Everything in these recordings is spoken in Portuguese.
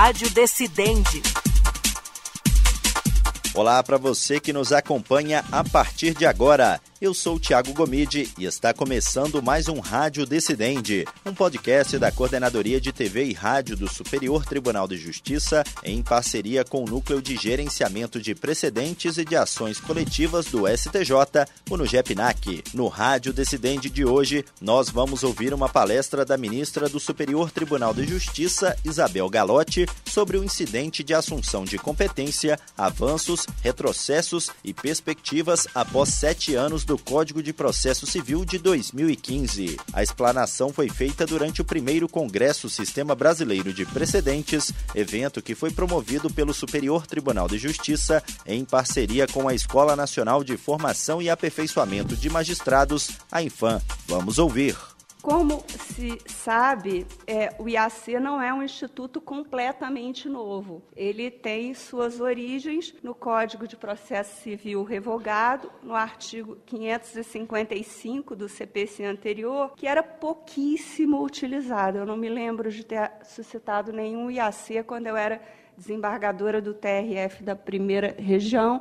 Rádio Decidente. Olá para você que nos acompanha a partir de agora. Eu sou o Tiago Gomide e está começando mais um Rádio Decidente, um podcast da Coordenadoria de TV e Rádio do Superior Tribunal de Justiça, em parceria com o Núcleo de Gerenciamento de Precedentes e de Ações Coletivas do STJ, o NUGEPNAC. No Rádio Decidente de hoje, nós vamos ouvir uma palestra da ministra do Superior Tribunal de Justiça, Isabel Galotti, sobre o incidente de assunção de competência, avanços, retrocessos e perspectivas após sete anos do Código de Processo Civil de 2015. A explanação foi feita durante o primeiro Congresso Sistema Brasileiro de Precedentes, evento que foi promovido pelo Superior Tribunal de Justiça em parceria com a Escola Nacional de Formação e Aperfeiçoamento de Magistrados, a Infam. Vamos ouvir. Como se sabe, é, o IAC não é um instituto completamente novo. Ele tem suas origens no Código de Processo Civil revogado, no artigo 555 do CPC anterior, que era pouquíssimo utilizado. Eu não me lembro de ter suscitado nenhum IAC quando eu era desembargadora do TRF da primeira região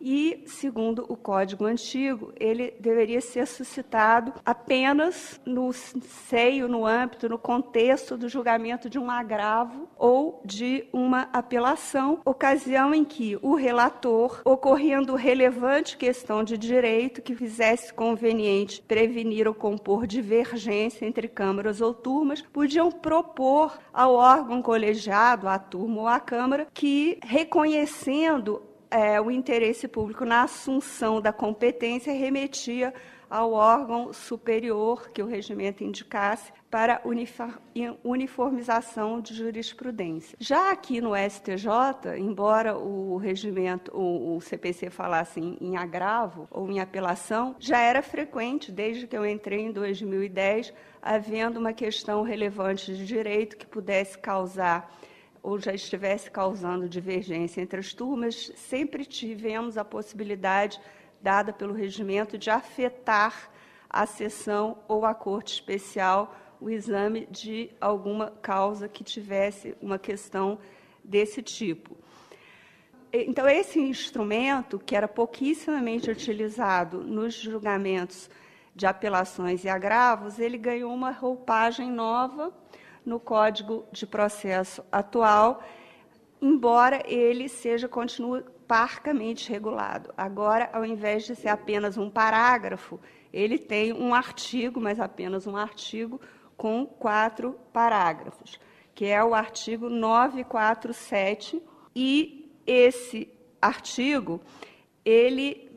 e, segundo o Código Antigo, ele deveria ser suscitado apenas no seio, no âmbito, no contexto do julgamento de um agravo ou de uma apelação, ocasião em que o relator, ocorrendo relevante questão de direito que fizesse conveniente prevenir ou compor divergência entre câmaras ou turmas, podiam propor ao órgão colegiado, à turma ou à Câmara, que, reconhecendo é, o interesse público na assunção da competência remetia ao órgão superior que o regimento indicasse para uniformização de jurisprudência. Já aqui no STJ, embora o regimento, o, CPC falasse em, em agravo ou em apelação, já era frequente, desde que eu entrei em 2010, havendo uma questão relevante de direito que pudesse causar ou já estivesse causando divergência entre as turmas, sempre tivemos a possibilidade, dada pelo regimento, de afetar a sessão ou a corte especial o exame de alguma causa que tivesse uma questão desse tipo. Então, esse instrumento, que era pouquíssimamente utilizado nos julgamentos de apelações e agravos, ele ganhou uma roupagem nova no Código de Processo atual, embora ele seja continue parcamente regulado. Agora, ao invés de ser apenas um parágrafo, ele tem um artigo, mas apenas um artigo com quatro parágrafos, que é o artigo 947 e esse artigo ele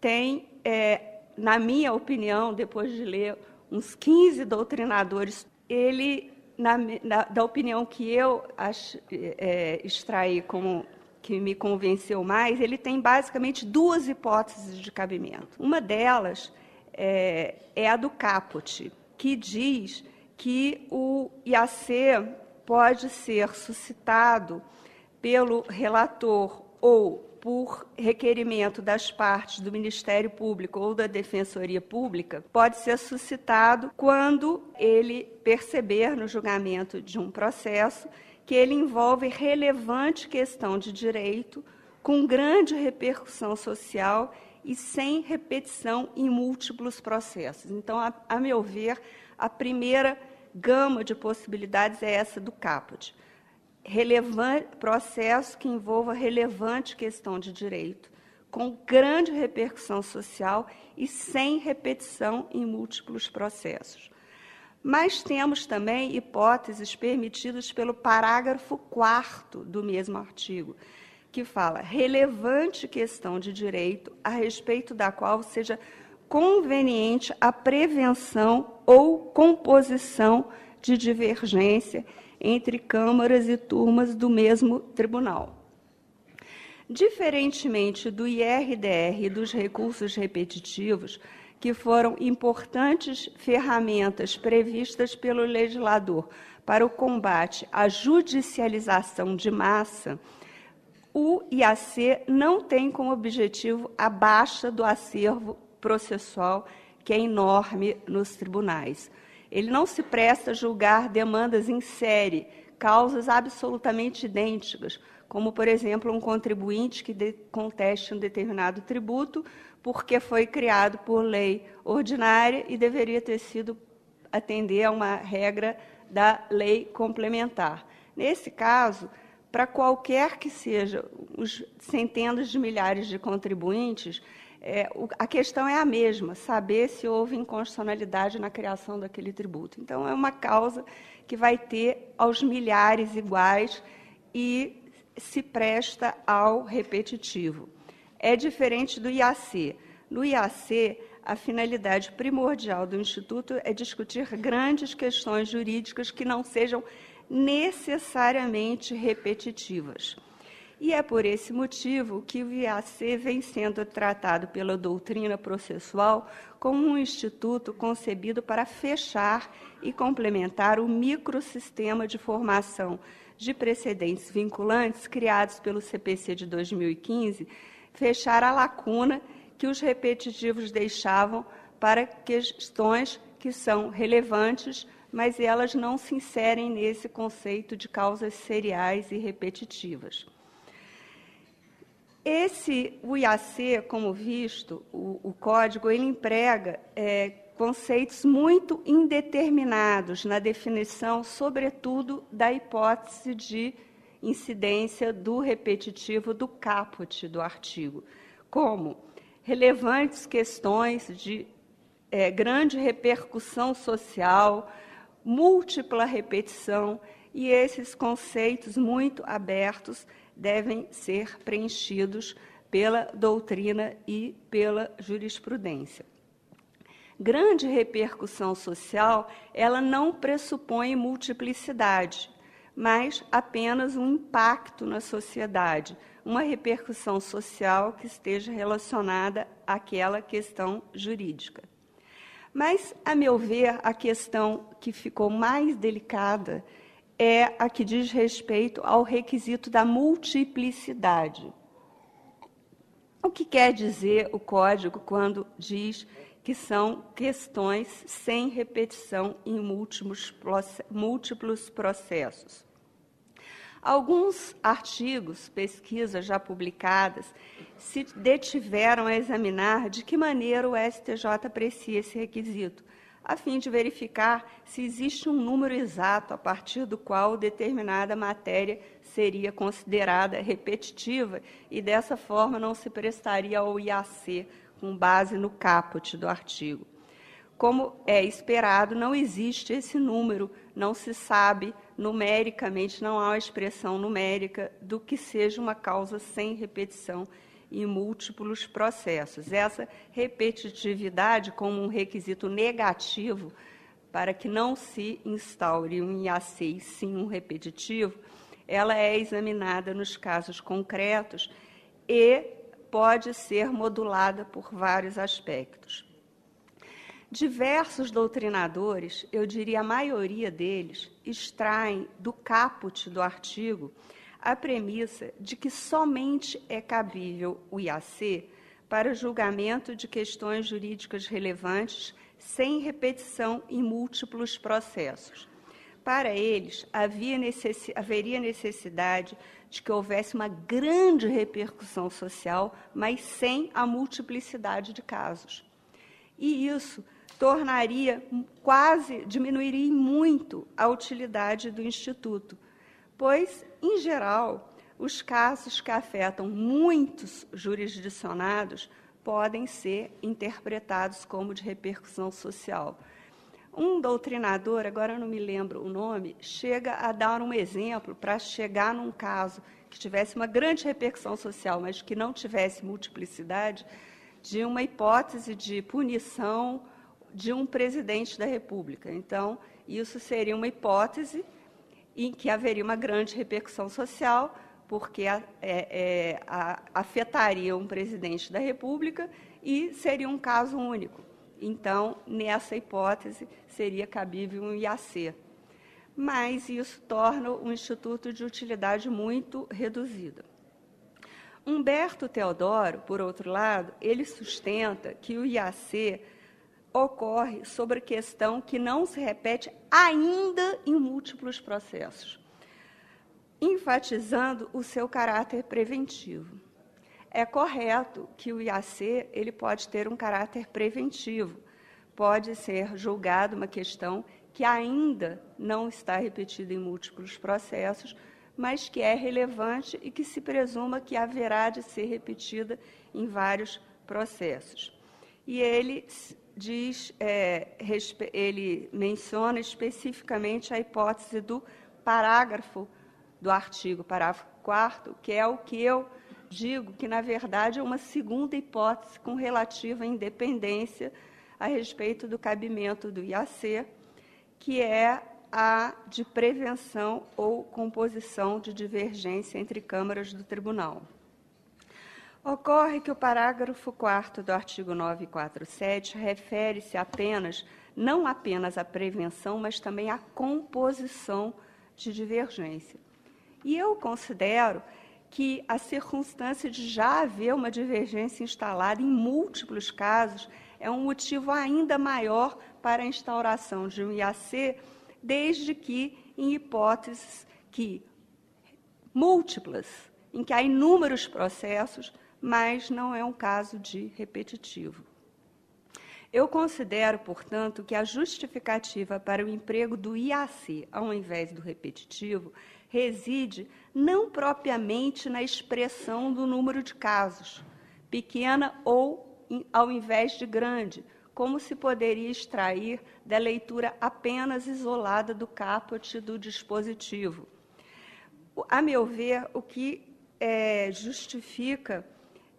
tem, é, na minha opinião, depois de ler uns 15 doutrinadores, ele na, na, da opinião que eu ach, é, extraí como que me convenceu mais, ele tem basicamente duas hipóteses de cabimento. Uma delas é, é a do caput, que diz que o IAC pode ser suscitado pelo relator ou por requerimento das partes do Ministério Público ou da Defensoria Pública, pode ser suscitado quando ele perceber no julgamento de um processo que ele envolve relevante questão de direito, com grande repercussão social e sem repetição em múltiplos processos. Então, a, a meu ver, a primeira gama de possibilidades é essa do caput processo que envolva relevante questão de direito, com grande repercussão social e sem repetição em múltiplos processos. Mas temos também hipóteses permitidas pelo parágrafo 4 do mesmo artigo, que fala relevante questão de direito a respeito da qual seja conveniente a prevenção ou composição de divergência entre câmaras e turmas do mesmo tribunal. Diferentemente do IRDR e dos recursos repetitivos, que foram importantes ferramentas previstas pelo legislador para o combate à judicialização de massa, o IAC não tem como objetivo a baixa do acervo processual, que é enorme nos tribunais Ele não se presta a julgar demandas em série, causas absolutamente idênticas, como, por exemplo, um contribuinte que conteste um determinado tributo porque foi criado por lei ordinária e deveria ter sido atender a uma regra da lei complementar. Nesse caso, para qualquer que seja os centenas de milhares de contribuintes, é, a questão é a mesma, saber se houve inconstitucionalidade na criação daquele tributo. Então, é uma causa que vai ter aos milhares iguais e se presta ao repetitivo. É diferente do IAC. No IAC, a finalidade primordial do Instituto é discutir grandes questões jurídicas que não sejam necessariamente repetitivas. E é por esse motivo que o IAC vem sendo tratado pela doutrina processual como um instituto concebido para fechar e complementar o microsistema de formação de precedentes vinculantes criados pelo CPC de 2015, fechar a lacuna que os repetitivos deixavam para questões que são relevantes, mas elas não se inserem nesse conceito de causas seriais e repetitivas. Esse, o IAC, como visto, o, o código, ele emprega é, conceitos muito indeterminados na definição, sobretudo, da hipótese de incidência do repetitivo do caput do artigo, como? Relevantes questões de é, grande repercussão social, múltipla repetição, e esses conceitos muito abertos devem ser preenchidos pela doutrina e pela jurisprudência. Grande repercussão social, ela não pressupõe multiplicidade, mas apenas um impacto na sociedade, uma repercussão social que esteja relacionada àquela questão jurídica. Mas, a meu ver, a questão que ficou mais delicada é a que diz respeito ao requisito da multiplicidade. O que quer dizer o código quando diz que são questões sem repetição em múltiplos, múltiplos processos? Alguns artigos, pesquisas já publicadas, se detiveram a examinar de que maneira o STJ aprecia esse requisito, a fim de verificar se existe um número exato a partir do qual determinada matéria seria considerada repetitiva e, dessa forma, não se prestaria ao IAC com base no caput do artigo. Como é esperado, não existe esse número, não se sabe numericamente, não há uma expressão numérica do que seja uma causa sem repetição em múltiplos processos. Essa repetitividade, como um requisito negativo para que não se instaure um IAC e sim um repetitivo, ela é examinada nos casos concretos e pode ser modulada por vários aspectos. Diversos doutrinadores, eu diria a maioria deles, extraem do caput do artigo a premissa de que somente é cabível o IAC para julgamento de questões jurídicas relevantes sem repetição em múltiplos processos. Para eles, necessi haveria necessidade de que houvesse uma grande repercussão social, mas sem a multiplicidade de casos. E isso tornaria quase, diminuiria muito a utilidade do Instituto, pois, em geral, os casos que afetam muitos jurisdicionados podem ser interpretados como de repercussão social. Um doutrinador, agora não me lembro o nome, chega a dar um exemplo para chegar num caso que tivesse uma grande repercussão social, mas que não tivesse multiplicidade, de uma hipótese de punição de um presidente da República. Então, isso seria uma hipótese em que haveria uma grande repercussão social, porque é, é, a, afetaria um presidente da República e seria um caso único. Então, nessa hipótese, seria cabível um IAC. Mas isso torna um instituto de utilidade muito reduzida. Humberto Teodoro, por outro lado, ele sustenta que o IAC ocorre sobre questão que não se repete ainda em múltiplos processos, enfatizando o seu caráter preventivo. É correto que o IAC ele pode ter um caráter preventivo, pode ser julgado uma questão que ainda não está repetida em múltiplos processos, mas que é relevante e que se presuma que haverá de ser repetida em vários processos. E ele diz, é, ele menciona especificamente a hipótese do parágrafo do artigo, parágrafo 4 que é o que eu digo que, na verdade, é uma segunda hipótese com relativa independência a respeito do cabimento do IAC, que é a de prevenção ou composição de divergência entre câmaras do tribunal. Ocorre que o parágrafo 4 do artigo 947 refere-se apenas, não apenas à prevenção, mas também à composição de divergência. E eu considero que a circunstância de já haver uma divergência instalada em múltiplos casos é um motivo ainda maior para a instauração de um IAC, desde que em hipóteses que múltiplas, em que há inúmeros processos, mas não é um caso de repetitivo. Eu considero, portanto, que a justificativa para o emprego do IAC ao invés do repetitivo reside não propriamente na expressão do número de casos, pequena ou ao invés de grande, como se poderia extrair da leitura apenas isolada do caput do dispositivo. A meu ver, o que é, justifica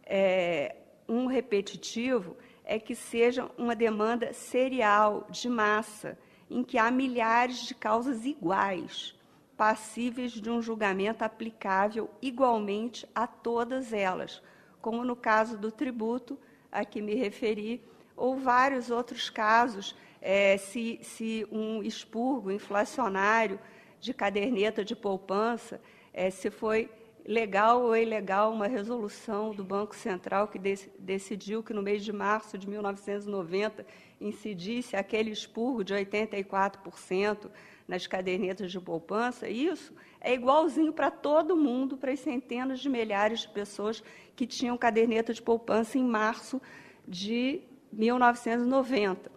é, um repetitivo é que seja uma demanda serial, de massa, em que há milhares de causas iguais, passíveis de um julgamento aplicável igualmente a todas elas, como no caso do tributo a que me referi, ou vários outros casos, é, se, se, um expurgo inflacionário de caderneta de poupança, é, se foi legal ou ilegal uma resolução do Banco Central que dec decidiu que no mês de março de 1990 incidisse aquele expurgo de 84% nas cadernetas de poupança, isso é igualzinho para todo mundo, para as centenas de milhares de pessoas que tinham caderneta de poupança em março de 1990.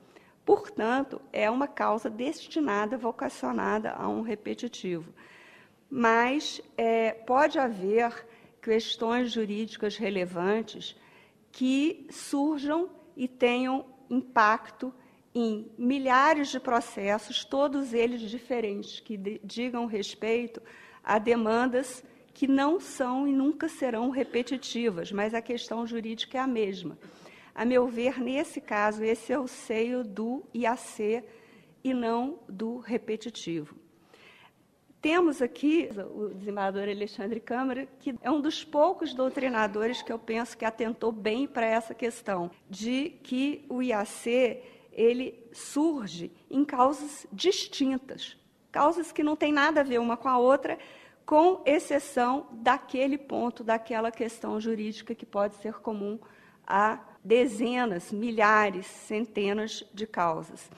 Portanto, é uma causa destinada, vocacionada a um repetitivo mas é, pode haver questões jurídicas relevantes que surjam e tenham impacto em milhares de processos, todos eles diferentes, que digam respeito a demandas que não são e nunca serão repetitivas, mas a questão jurídica é a mesma. A meu ver, nesse caso, esse é o seio do IAC e não do repetitivo. Temos aqui o desembargador Alexandre Câmara, que é um dos poucos doutrinadores que eu penso que atentou bem para essa questão, de que o IAC ele surge em causas distintas, causas que não têm nada a ver uma com a outra, com exceção daquele ponto, daquela questão jurídica que pode ser comum a dezenas, milhares, centenas de causas.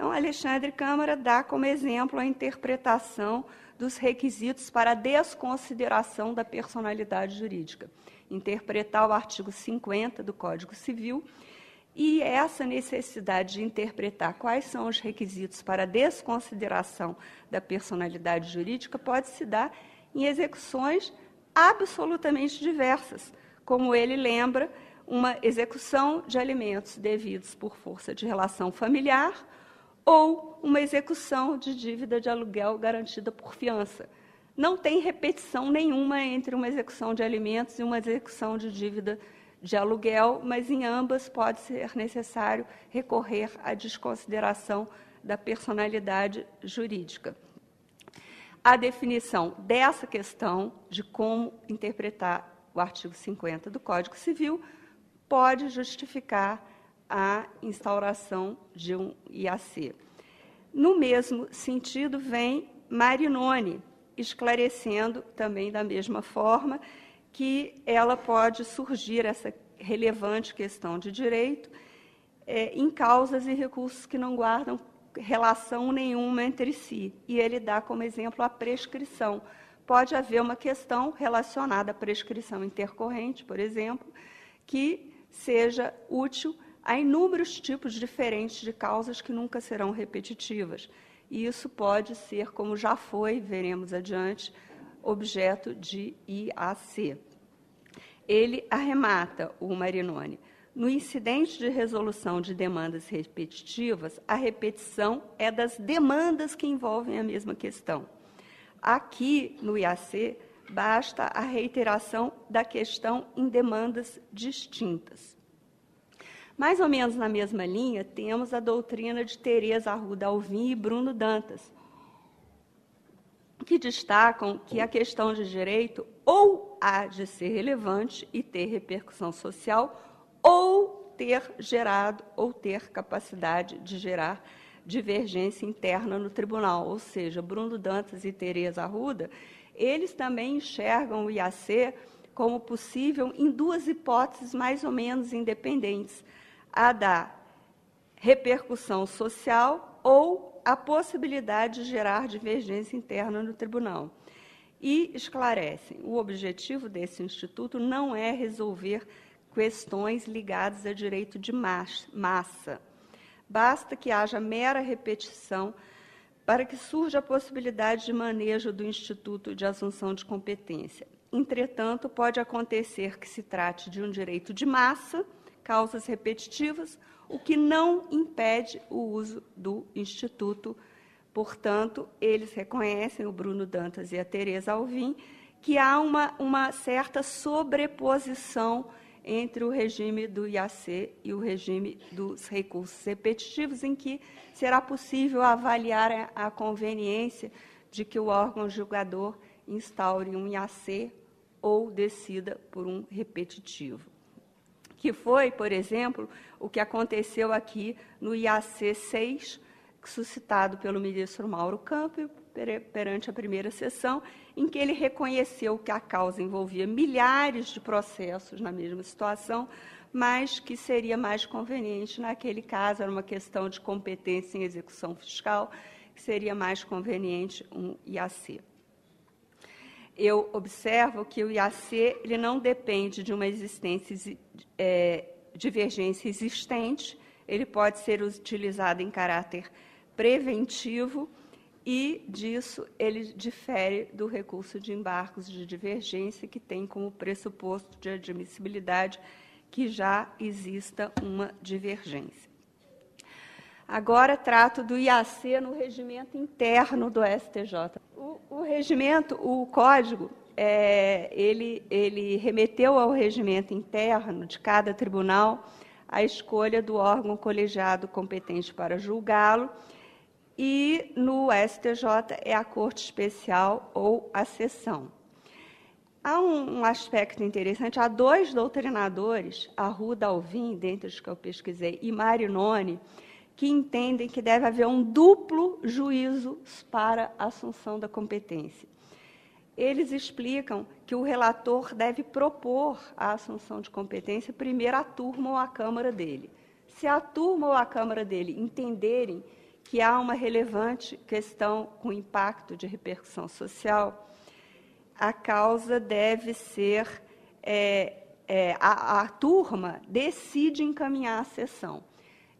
Então, Alexandre Câmara dá como exemplo a interpretação dos requisitos para desconsideração da personalidade jurídica. Interpretar o artigo 50 do Código Civil e essa necessidade de interpretar quais são os requisitos para desconsideração da personalidade jurídica pode se dar em execuções absolutamente diversas, como ele lembra, uma execução de alimentos devidos por força de relação familiar ou uma execução de dívida de aluguel garantida por fiança. Não tem repetição nenhuma entre uma execução de alimentos e uma execução de dívida de aluguel, mas em ambas pode ser necessário recorrer à desconsideração da personalidade jurídica. A definição dessa questão de como interpretar o artigo 50 do Código Civil pode justificar a instauração de um IAC. No mesmo sentido, vem Marinoni, esclarecendo também da mesma forma que ela pode surgir, essa relevante questão de direito, é, em causas e recursos que não guardam relação nenhuma entre si. E ele dá como exemplo a prescrição. Pode haver uma questão relacionada à prescrição intercorrente, por exemplo, que seja útil a inúmeros tipos diferentes de causas que nunca serão repetitivas. E isso pode ser, como já foi, veremos adiante, objeto de IAC. Ele arremata o Marinoni. No incidente de resolução de demandas repetitivas, a repetição é das demandas que envolvem a mesma questão. Aqui, no IAC, basta a reiteração da questão em demandas distintas. Mais ou menos na mesma linha, temos a doutrina de Teresa Arruda Alvim e Bruno Dantas, que destacam que a questão de direito ou há de ser relevante e ter repercussão social, ou ter gerado ou ter capacidade de gerar divergência interna no tribunal. Ou seja, Bruno Dantas e Tereza Arruda, eles também enxergam o IAC como possível em duas hipóteses mais ou menos independentes: a da repercussão social ou a possibilidade de gerar divergência interna no tribunal. E esclarecem: o objetivo desse instituto não é resolver questões ligadas a direito de massa. Basta que haja mera repetição para que surja a possibilidade de manejo do Instituto de Assunção de Competência. Entretanto, pode acontecer que se trate de um direito de massa, causas repetitivas, o que não impede o uso do Instituto. Portanto, eles reconhecem, o Bruno Dantas e a Tereza Alvim, que há uma, uma certa sobreposição entre o regime do IAC e o regime dos recursos repetitivos, em que será possível avaliar a conveniência de que o órgão julgador instaure um IAC ou decida por um repetitivo que foi, por exemplo, o que aconteceu aqui no IAC 6, suscitado pelo ministro Mauro Campo perante a primeira sessão, em que ele reconheceu que a causa envolvia milhares de processos na mesma situação, mas que seria mais conveniente naquele caso, era uma questão de competência em execução fiscal, que seria mais conveniente um IAC eu observo que o IAC ele não depende de uma existência é, divergência existente, ele pode ser utilizado em caráter preventivo e disso ele difere do recurso de embargos de divergência que tem como pressuposto de admissibilidade que já exista uma divergência. Agora trato do IAC no regimento interno do STJ. O, o regimento, o código, é, ele, ele remeteu ao regimento interno de cada tribunal a escolha do órgão colegiado competente para julgá-lo, e no STJ é a Corte Especial ou a Seção. Há um, um, aspecto interessante, há dois doutrinadores, Arruda Alvim, dentre os que eu pesquisei, e Marinoni, que entendem que deve haver um duplo juízo para a assunção da competência. Eles explicam que o relator deve propor a assunção de competência primeiro à turma ou à Câmara dele. Se a turma ou a Câmara dele entenderem que há uma relevante questão com impacto de repercussão social, a causa deve ser. É, é, a, a turma decide encaminhar a sessão.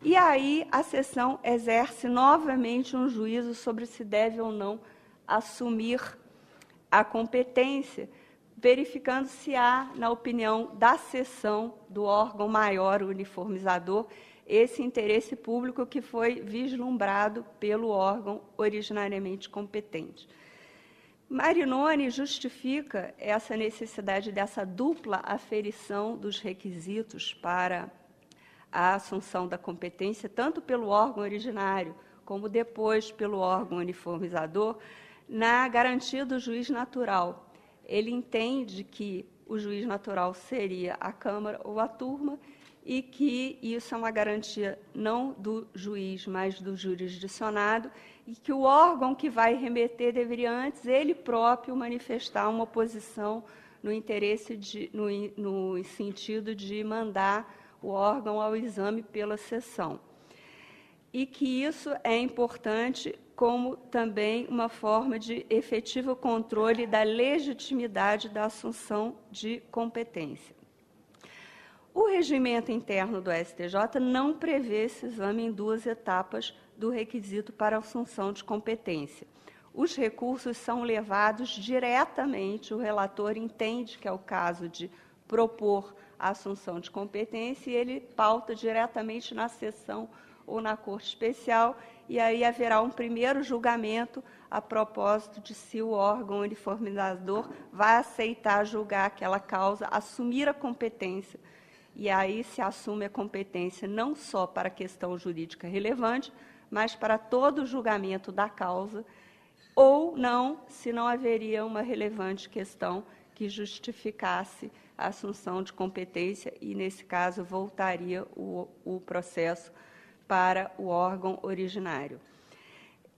E aí a sessão exerce novamente um juízo sobre se deve ou não assumir a competência, verificando se há, na opinião da sessão do órgão maior uniformizador, esse interesse público que foi vislumbrado pelo órgão originariamente competente. Marinoni justifica essa necessidade dessa dupla aferição dos requisitos para a assunção da competência, tanto pelo órgão originário como depois pelo órgão uniformizador, na garantia do juiz natural. Ele entende que o juiz natural seria a Câmara ou a turma e que isso é uma garantia não do juiz, mas do jurisdicionado, e que o órgão que vai remeter deveria antes ele próprio manifestar uma posição no interesse de, no, no sentido de mandar o órgão ao exame pela sessão. E que isso é importante como também uma forma de efetivo controle da legitimidade da assunção de competência. O regimento interno do STJ não prevê esse exame em duas etapas do requisito para assunção de competência. Os recursos são levados diretamente, o relator entende que é o caso de propor a assunção de competência e ele pauta diretamente na sessão ou na corte especial e aí haverá um primeiro julgamento a propósito de se o órgão uniformizador vai aceitar julgar aquela causa, assumir a competência. E aí se assume a competência não só para a questão jurídica relevante, mas para todo o julgamento da causa, ou não, se não haveria uma relevante questão que justificasse assunção de competência, e nesse caso voltaria o, o processo para o órgão originário.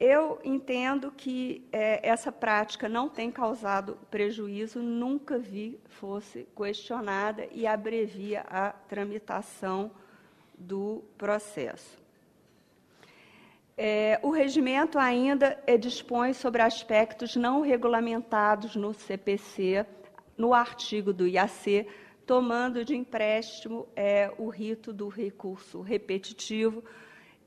Eu entendo que é, essa prática não tem causado prejuízo, nunca vi fosse questionada e abrevia a tramitação do processo. É, o regimento ainda é, dispõe sobre aspectos não regulamentados no CPC, no artigo do IAC, tomando de empréstimo é, o rito do recurso repetitivo,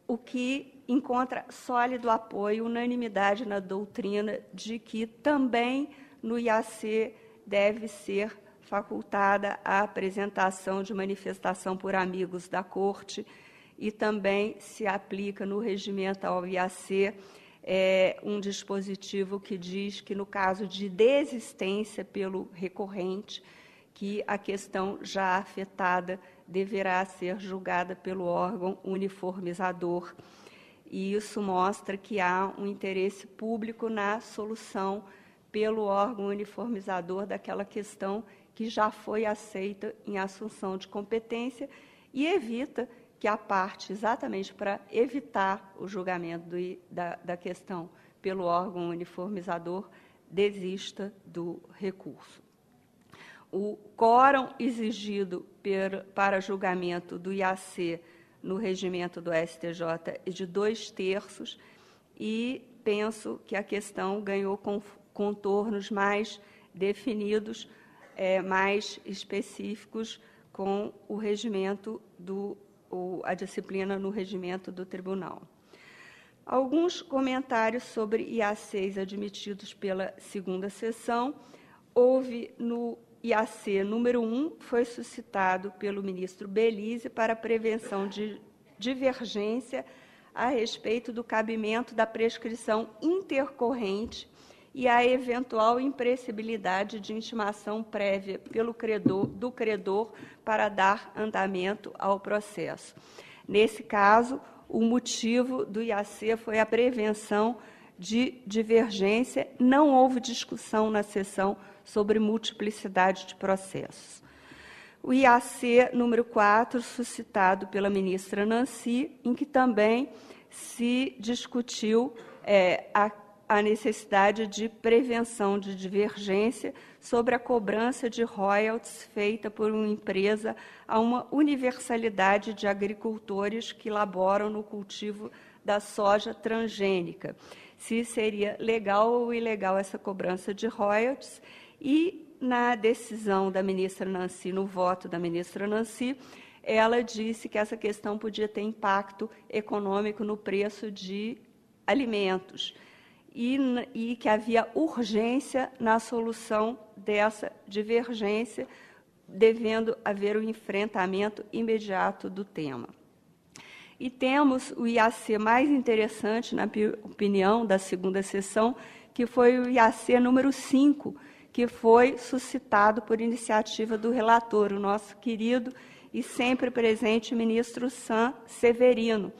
o que encontra sólido apoio, unanimidade na doutrina de que também no IAC deve ser facultada a apresentação de manifestação por amigos da corte e também se aplica no regimento ao IAC é, um dispositivo que diz que no caso de desistência pelo recorrente, que a questão já afetada deverá ser julgada pelo órgão uniformizador. E isso mostra que há um interesse público na solução pelo órgão uniformizador daquela questão que já foi aceita em assunção de competência e evita que a parte, exatamente para evitar o julgamento do, da, da questão pelo órgão uniformizador, desista do recurso. O quórum exigido per, para julgamento do IAC no regimento do STJ é de dois terços e penso que a questão ganhou contornos mais definidos, é, mais específicos com o regimento do o, a disciplina no regimento do tribunal. Alguns comentários sobre IACs admitidos pela segunda sessão. Houve no IAC número 1 foi suscitado pelo ministro Belize para prevenção de divergência a respeito do cabimento da prescrição intercorrente e a eventual impressibilidade de intimação prévia pelo credor, do credor para dar andamento ao processo. Nesse caso, o motivo do IAC foi a prevenção de divergência, não houve discussão na sessão sobre multiplicidade de processos. O IAC número 4, suscitado pela ministra Nancy, em que também se discutiu é, a, a necessidade de prevenção de divergência sobre a cobrança de royalties feita por uma empresa a uma universalidade de agricultores que laboram no cultivo da soja transgênica, se seria legal ou ilegal essa cobrança de royalties. E na decisão da ministra Nancy, no voto da ministra Nancy, ela disse que essa questão podia ter impacto econômico no preço de alimentos e, e que havia urgência na solução dessa divergência, devendo haver o um enfrentamento imediato do tema. E temos o IAC mais interessante, na opinião da segunda sessão, que foi o IAC número 5, que foi suscitado por iniciativa do relator, o nosso querido e sempre presente ministro San Severino.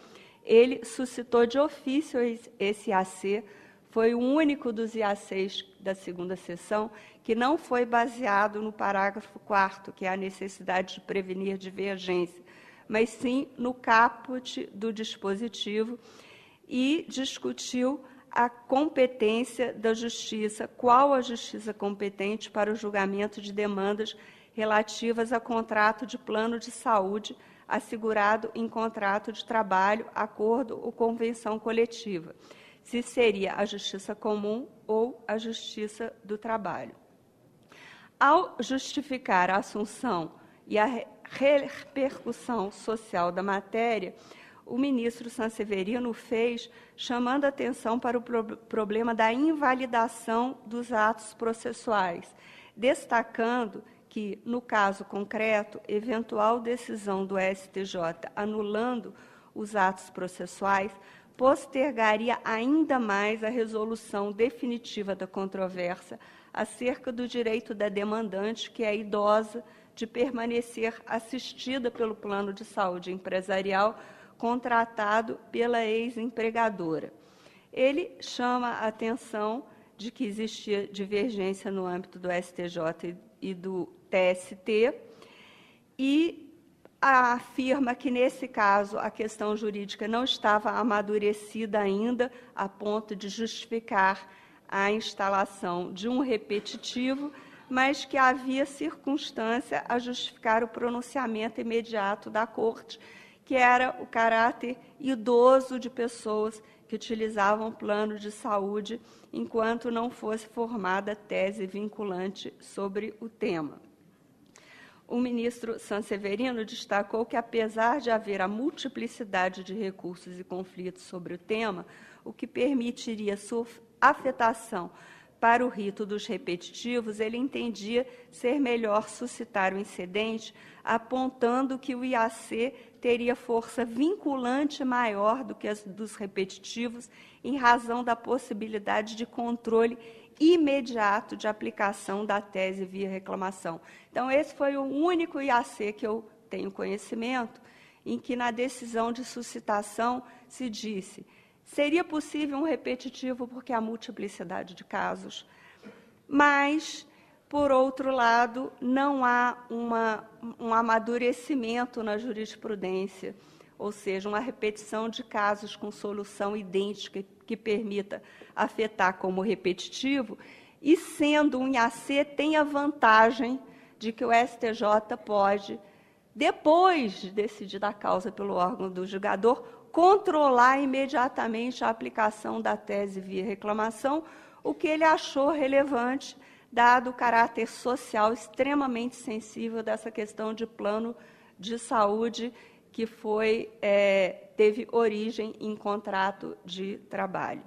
Ele suscitou de ofício esse IAC, foi o único dos IACs da segunda sessão que não foi baseado no parágrafo 4 que é a necessidade de prevenir divergência, mas sim no caput do dispositivo e discutiu a competência da justiça, qual a justiça competente para o julgamento de demandas relativas a contrato de plano de saúde assegurado em contrato de trabalho, acordo ou convenção coletiva, se seria a justiça comum ou a justiça do trabalho. Ao justificar a assunção e a repercussão social da matéria, o ministro Sanseverino fez chamando atenção para o pro problema da invalidação dos atos processuais, destacando que, no caso concreto, eventual decisão do STJ anulando os atos processuais postergaria ainda mais a resolução definitiva da controvérsia acerca do direito da demandante, que é idosa, de permanecer assistida pelo plano de saúde empresarial contratado pela ex-empregadora. Ele chama a atenção de que existia divergência no âmbito do STJ e do TST e afirma que, nesse caso, a questão jurídica não estava amadurecida ainda a ponto de justificar a instalação de um repetitivo, mas que havia circunstância a justificar o pronunciamento imediato da Corte, que era o caráter idoso de pessoas que utilizavam plano de saúde enquanto não fosse formada tese vinculante sobre o tema. O ministro Sanseverino destacou que, apesar de haver a multiplicidade de recursos e conflitos sobre o tema, o que permitiria sua afetação para o rito dos repetitivos, ele entendia ser melhor suscitar o incidente, apontando que o IAC teria força vinculante maior do que as dos repetitivos, em razão da possibilidade de controle imediato de aplicação da tese via reclamação. Então, esse foi o único IAC que eu tenho conhecimento em que, na decisão de suscitação, se disse seria possível um repetitivo porque há multiplicidade de casos, mas por outro lado, não há uma, um amadurecimento na jurisprudência, ou seja, uma repetição de casos com solução idêntica que permita afetar como repetitivo, e sendo um IAC, tem a vantagem de que o STJ pode, depois de decidir a causa pelo órgão do julgador, controlar imediatamente a aplicação da tese via reclamação, o que ele achou relevante dado o caráter social extremamente sensível dessa questão de plano de saúde que foi é, teve origem em contrato de trabalho.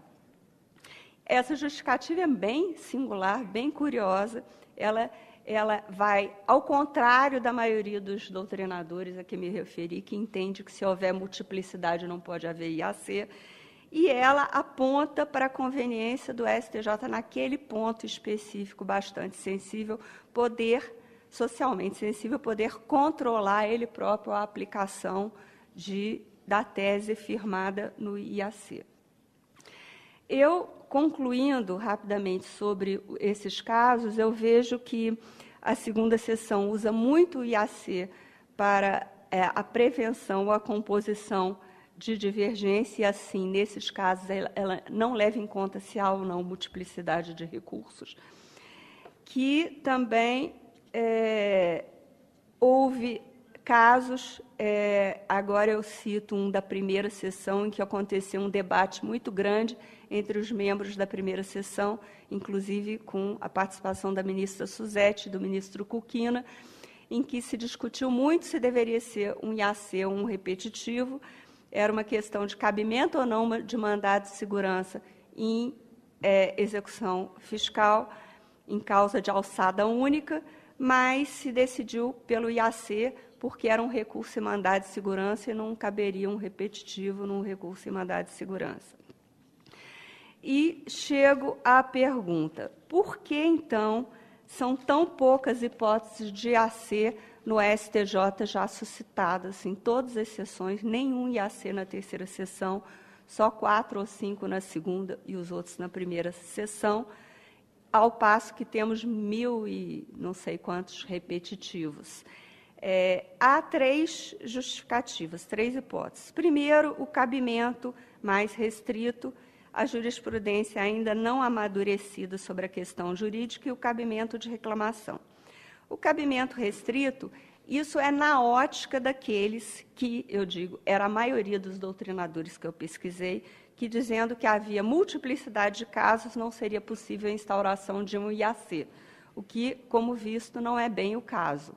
Essa justificativa é bem singular, bem curiosa. Ela, ela vai ao contrário da maioria dos doutrinadores a que me referi, que entende que se houver multiplicidade não pode haver IAC e ela aponta para a conveniência do STJ naquele ponto específico bastante sensível, poder socialmente sensível, poder controlar ele próprio a aplicação de, da tese firmada no IAC. Eu, concluindo rapidamente sobre esses casos, eu vejo que a segunda sessão usa muito o IAC para é, a prevenção ou a composição de divergência, e assim, nesses casos, ela, ela, não leva em conta se há ou não multiplicidade de recursos, que também é, houve casos, é, agora eu cito um da primeira sessão, em que aconteceu um debate muito grande entre os membros da primeira sessão, inclusive com a participação da ministra Suzete do ministro Cuquina, em que se discutiu muito se deveria ser um IAC ou um repetitivo, era uma questão de cabimento ou não de mandado de segurança em é, execução fiscal, em causa de alçada única, mas se decidiu pelo IAC, porque era um recurso em mandado de segurança e não caberia um repetitivo num recurso em mandado de segurança. E chego à pergunta: por que então são tão poucas hipóteses de IAC no STJ já suscitadas em todas as sessões, nenhum IAC na terceira sessão, só quatro ou cinco na segunda e os outros na primeira sessão, ao passo que temos mil e não sei quantos repetitivos. É, há três justificativas, três hipóteses. Primeiro, o cabimento mais restrito, a jurisprudência ainda não amadurecida sobre a questão jurídica e o cabimento de reclamação. O cabimento restrito Isso é na ótica daqueles que, eu digo, era a maioria dos doutrinadores que eu pesquisei, que dizendo que havia multiplicidade de casos, não seria possível a instauração de um IAC, o que, como visto, não é bem o caso,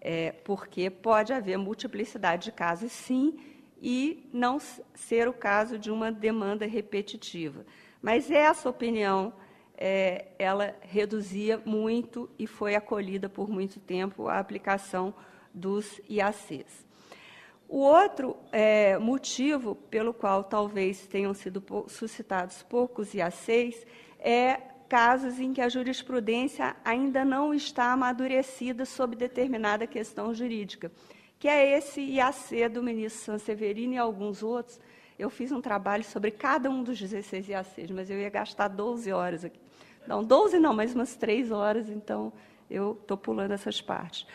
é, porque pode haver multiplicidade de casos, sim, e não ser o caso de uma demanda repetitiva. Mas essa opinião, é, ela reduzia muito e foi acolhida por muito tempo a aplicação dos IACs. O outro é, motivo pelo qual talvez tenham sido suscitados poucos IACs é casos em que a jurisprudência ainda não está amadurecida sobre determinada questão jurídica, que é esse IAC do ministro Sanseverino e alguns outros. Eu fiz um trabalho sobre cada um dos 16 IACs, mas eu ia gastar 12 horas aqui. Não, 12 não, mas umas 3 horas, então eu estou pulando essas partes.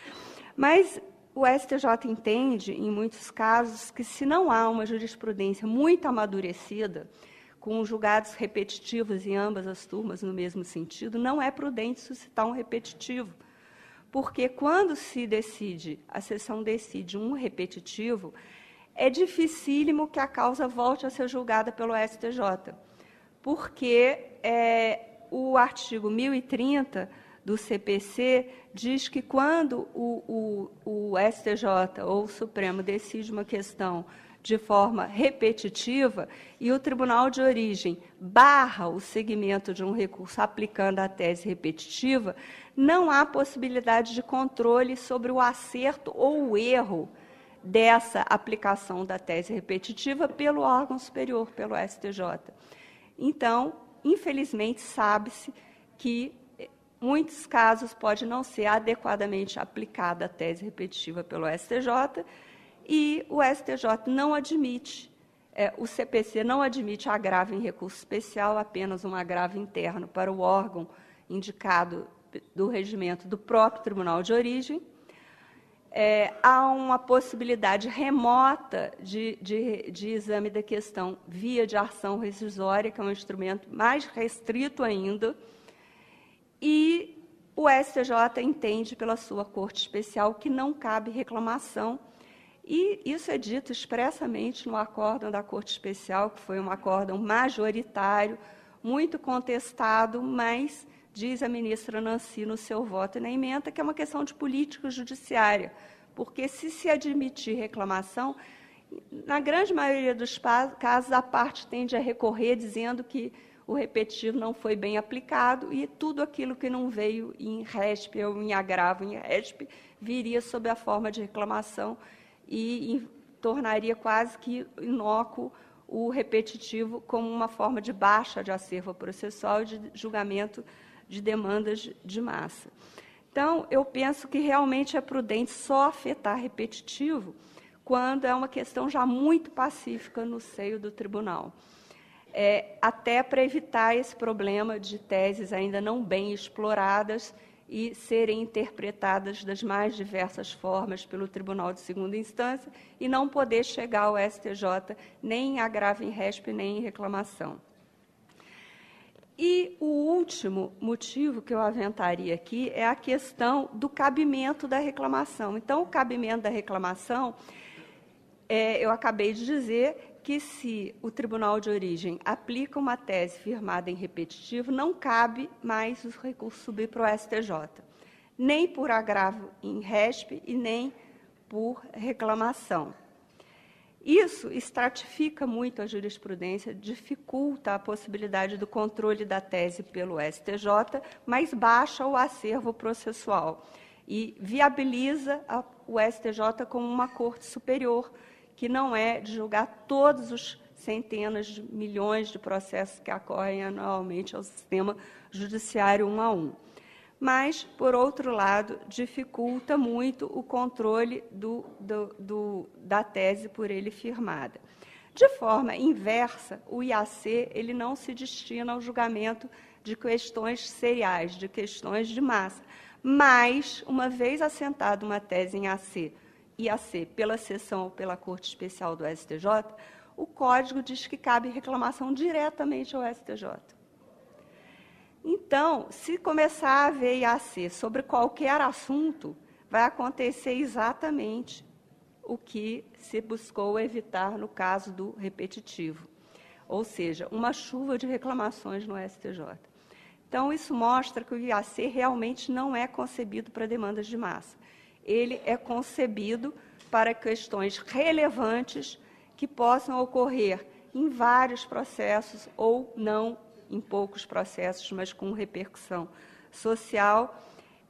Mas o STJ entende, em muitos casos, que se não há uma jurisprudência muito amadurecida, com julgados repetitivos em ambas as turmas no mesmo sentido, não é prudente suscitar um repetitivo. Porque quando se decide, a sessão decide um repetitivo, é dificílimo que a causa volte a ser julgada pelo STJ. Porque é, o artigo 1030 do CPC diz que quando o, o, o STJ ou o Supremo decide uma questão de forma repetitiva e o tribunal de origem barra o segmento de um recurso aplicando a tese repetitiva, não há possibilidade de controle sobre o acerto ou o erro dessa aplicação da tese repetitiva pelo órgão superior, pelo STJ. Então, infelizmente, sabe-se que muitos casos pode não ser adequadamente aplicada a tese repetitiva pelo STJ e o STJ não admite, é, o CPC não admite agravo em recurso especial, apenas um agravo interno para o órgão indicado do regimento do próprio tribunal de origem. É, há uma possibilidade remota de, de, de, exame da questão via de ação rescisória, que é um instrumento mais restrito ainda, e o STJ entende pela sua corte especial que não cabe reclamação. E isso é dito expressamente no acórdão da Corte Especial, que foi um acórdão majoritário, muito contestado, mas diz a ministra Nancy no seu voto na emenda que é uma questão de política judiciária, porque se se admitir reclamação, na grande maioria dos casos a parte tende a recorrer dizendo que o repetitivo não foi bem aplicado e tudo aquilo que não veio em RESP ou em agravo em RESP viria sob a forma de reclamação e, e tornaria quase que inócuo o repetitivo como uma forma de baixa de acervo processual e de julgamento de demandas de massa. Então, eu penso que realmente é prudente só afetar repetitivo quando é uma questão já muito pacífica no seio do tribunal é, até para evitar esse problema de teses ainda não bem exploradas e serem interpretadas das mais diversas formas pelo Tribunal de Segunda Instância e não poder chegar ao STJ nem em agravo em resp nem em reclamação. E o último motivo que eu aventaria aqui é a questão do cabimento da reclamação. Então, o cabimento da reclamação, é, eu acabei de dizer que se o tribunal de origem aplica uma tese firmada em repetitivo, não cabe mais os recursos subir para o STJ, nem por agravo em RESP e nem por reclamação. Isso estratifica muito a jurisprudência, dificulta a possibilidade do controle da tese pelo STJ, mas baixa o acervo processual e viabiliza a, o STJ como uma corte superior, que não é de julgar todos os centenas de milhões de processos que ocorrem anualmente ao sistema judiciário um a um. Mas, por outro lado, dificulta muito o controle do, do, do, da tese por ele firmada. De forma inversa, o IAC ele não se destina ao julgamento de questões seriais, de questões de massa. Mas, uma vez assentada uma tese em AC IAC pela sessão ou pela Corte Especial do STJ, o Código diz que cabe reclamação diretamente ao STJ. Então, se começar a haver IAC sobre qualquer assunto, vai acontecer exatamente o que se buscou evitar no caso do repetitivo, ou seja, uma chuva de reclamações no STJ. Então, isso mostra que o IAC realmente não é concebido para demandas de massa. Ele é concebido para questões relevantes que possam ocorrer em vários processos ou não em poucos processos, mas com repercussão social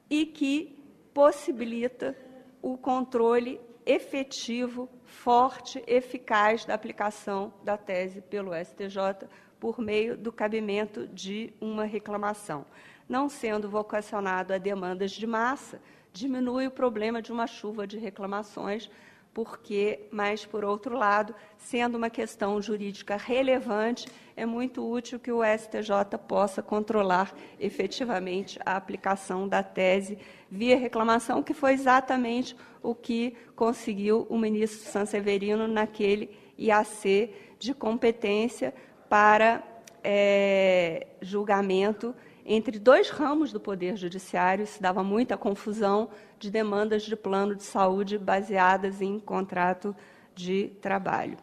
e que possibilita o controle efetivo, forte, eficaz da aplicação da tese pelo STJ por meio do cabimento de uma reclamação. Não sendo vocacionado a demandas de massa, diminui o problema de uma chuva de reclamações, porque, mas por outro lado, sendo uma questão jurídica relevante, é muito útil que o STJ possa controlar efetivamente a aplicação da tese via reclamação, que foi exatamente o que conseguiu o ministro Sanseverino naquele IAC de competência para é, julgamento entre dois ramos do Poder Judiciário, se dava muita confusão de demandas de plano de saúde baseadas em contrato de trabalho.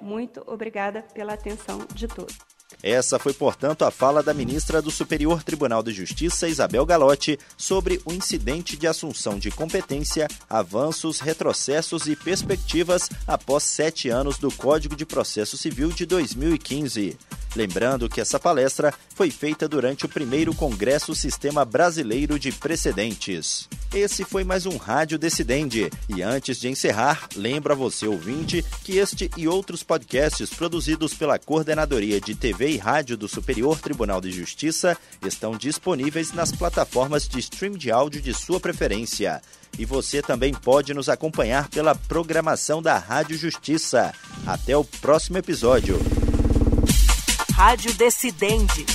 Muito obrigada pela atenção de todos. Essa foi, portanto, a fala da ministra do Superior Tribunal de Justiça, Isabel Galotti, sobre o incidente de assunção de competência, avanços, retrocessos e perspectivas após sete anos do Código de Processo Civil de 2015. Lembrando que essa palestra foi feita durante o primeiro Congresso Sistema Brasileiro de Precedentes. Esse foi mais um Rádio Decidente. E antes de encerrar, lembra você ouvinte que este e outros podcasts produzidos pela Coordenadoria de TV e Rádio do Superior Tribunal de Justiça estão disponíveis nas plataformas de stream de áudio de sua preferência. E você também pode nos acompanhar pela programação da Rádio Justiça. Até o próximo episódio. Rádio Decidente